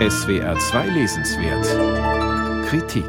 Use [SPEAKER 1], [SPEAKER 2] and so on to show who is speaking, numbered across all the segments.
[SPEAKER 1] SWR 2 Lesenswert Kritik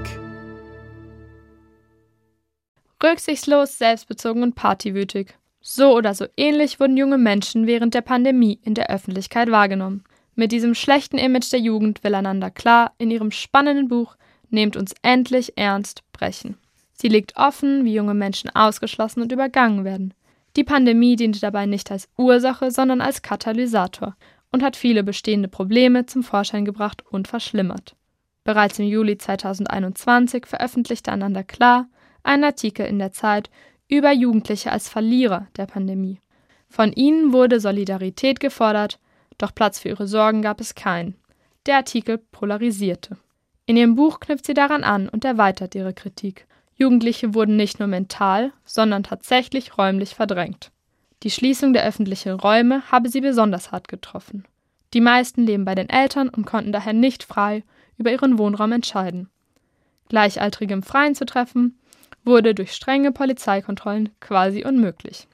[SPEAKER 2] Rücksichtslos, selbstbezogen und partywütig. So oder so ähnlich wurden junge Menschen während der Pandemie in der Öffentlichkeit wahrgenommen. Mit diesem schlechten Image der Jugend will einander klar in ihrem spannenden Buch Nehmt uns endlich ernst brechen. Sie legt offen, wie junge Menschen ausgeschlossen und übergangen werden. Die Pandemie diente dabei nicht als Ursache, sondern als Katalysator und hat viele bestehende Probleme zum Vorschein gebracht und verschlimmert. Bereits im Juli 2021 veröffentlichte Einander Klar einen Artikel in der Zeit über Jugendliche als Verlierer der Pandemie. Von ihnen wurde Solidarität gefordert, doch Platz für ihre Sorgen gab es keinen. Der Artikel polarisierte. In ihrem Buch knüpft sie daran an und erweitert ihre Kritik. Jugendliche wurden nicht nur mental, sondern tatsächlich räumlich verdrängt. Die Schließung der öffentlichen Räume habe sie besonders hart getroffen. Die meisten leben bei den Eltern und konnten daher nicht frei über ihren Wohnraum entscheiden. Gleichaltrige im Freien zu treffen, wurde durch strenge Polizeikontrollen quasi unmöglich.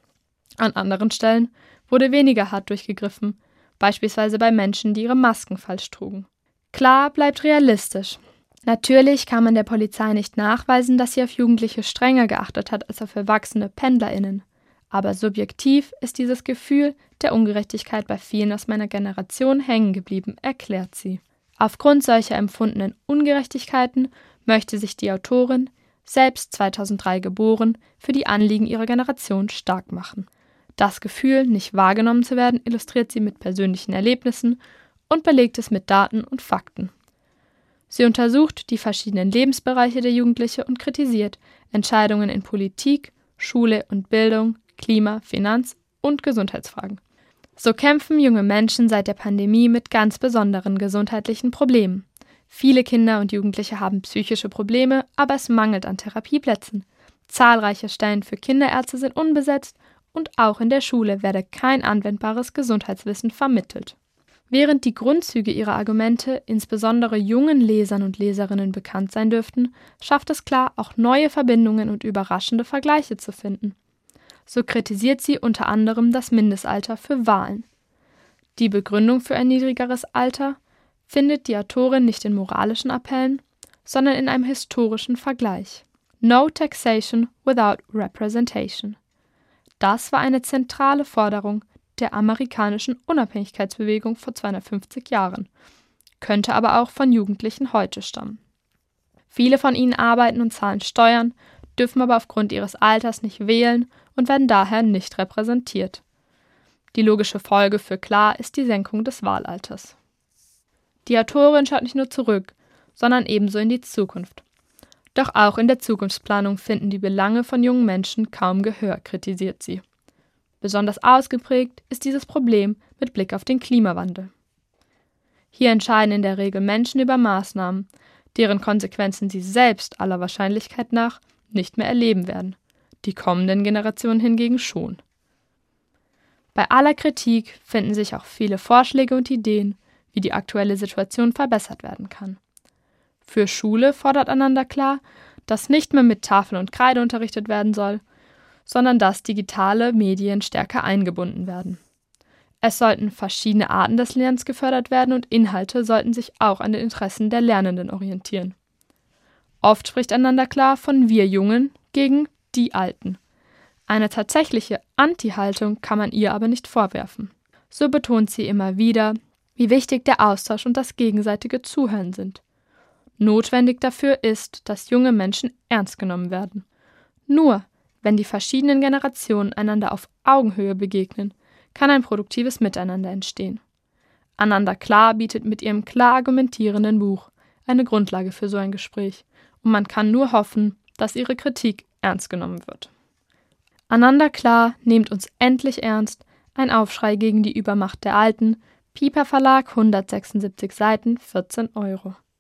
[SPEAKER 2] An anderen Stellen wurde weniger hart durchgegriffen, beispielsweise bei Menschen, die ihre Masken falsch trugen. Klar bleibt realistisch. Natürlich kann man der Polizei nicht nachweisen, dass sie auf Jugendliche strenger geachtet hat als auf erwachsene PendlerInnen. Aber subjektiv ist dieses Gefühl der Ungerechtigkeit bei vielen aus meiner Generation hängen geblieben, erklärt sie. Aufgrund solcher empfundenen Ungerechtigkeiten möchte sich die Autorin, selbst 2003 geboren, für die Anliegen ihrer Generation stark machen. Das Gefühl, nicht wahrgenommen zu werden, illustriert sie mit persönlichen Erlebnissen und belegt es mit Daten und Fakten. Sie untersucht die verschiedenen Lebensbereiche der Jugendliche und kritisiert Entscheidungen in Politik, Schule und Bildung, Klima, Finanz und Gesundheitsfragen. So kämpfen junge Menschen seit der Pandemie mit ganz besonderen gesundheitlichen Problemen. Viele Kinder und Jugendliche haben psychische Probleme, aber es mangelt an Therapieplätzen. Zahlreiche Stellen für Kinderärzte sind unbesetzt und auch in der Schule werde kein anwendbares Gesundheitswissen vermittelt. Während die Grundzüge ihrer Argumente insbesondere jungen Lesern und Leserinnen bekannt sein dürften, schafft es klar, auch neue Verbindungen und überraschende Vergleiche zu finden. So kritisiert sie unter anderem das Mindestalter für Wahlen. Die Begründung für ein niedrigeres Alter findet die Autorin nicht in moralischen Appellen, sondern in einem historischen Vergleich. No taxation without representation. Das war eine zentrale Forderung der amerikanischen Unabhängigkeitsbewegung vor 250 Jahren, könnte aber auch von Jugendlichen heute stammen. Viele von ihnen arbeiten und zahlen Steuern, dürfen aber aufgrund ihres Alters nicht wählen und werden daher nicht repräsentiert. Die logische Folge für Klar ist die Senkung des Wahlalters. Die Autorin schaut nicht nur zurück, sondern ebenso in die Zukunft. Doch auch in der Zukunftsplanung finden die Belange von jungen Menschen kaum Gehör, kritisiert sie. Besonders ausgeprägt ist dieses Problem mit Blick auf den Klimawandel. Hier entscheiden in der Regel Menschen über Maßnahmen, deren Konsequenzen sie selbst aller Wahrscheinlichkeit nach nicht mehr erleben werden, die kommenden Generationen hingegen schon. Bei aller Kritik finden sich auch viele Vorschläge und Ideen, wie die aktuelle Situation verbessert werden kann. Für Schule fordert einander klar, dass nicht mehr mit Tafel und Kreide unterrichtet werden soll, sondern dass digitale Medien stärker eingebunden werden. Es sollten verschiedene Arten des Lernens gefördert werden und Inhalte sollten sich auch an den Interessen der Lernenden orientieren. Oft spricht einander klar von wir Jungen gegen die Alten. Eine tatsächliche Anti-Haltung kann man ihr aber nicht vorwerfen. So betont sie immer wieder, wie wichtig der Austausch und das gegenseitige Zuhören sind. Notwendig dafür ist, dass junge Menschen ernst genommen werden. Nur wenn die verschiedenen Generationen einander auf Augenhöhe begegnen, kann ein produktives Miteinander entstehen. Ananda Klar bietet mit ihrem klar argumentierenden Buch eine Grundlage für so ein Gespräch, und man kann nur hoffen, dass ihre Kritik ernst genommen wird. Ananda Klar nehmt uns endlich ernst, ein Aufschrei gegen die Übermacht der Alten, Piper Verlag 176 Seiten, 14 Euro.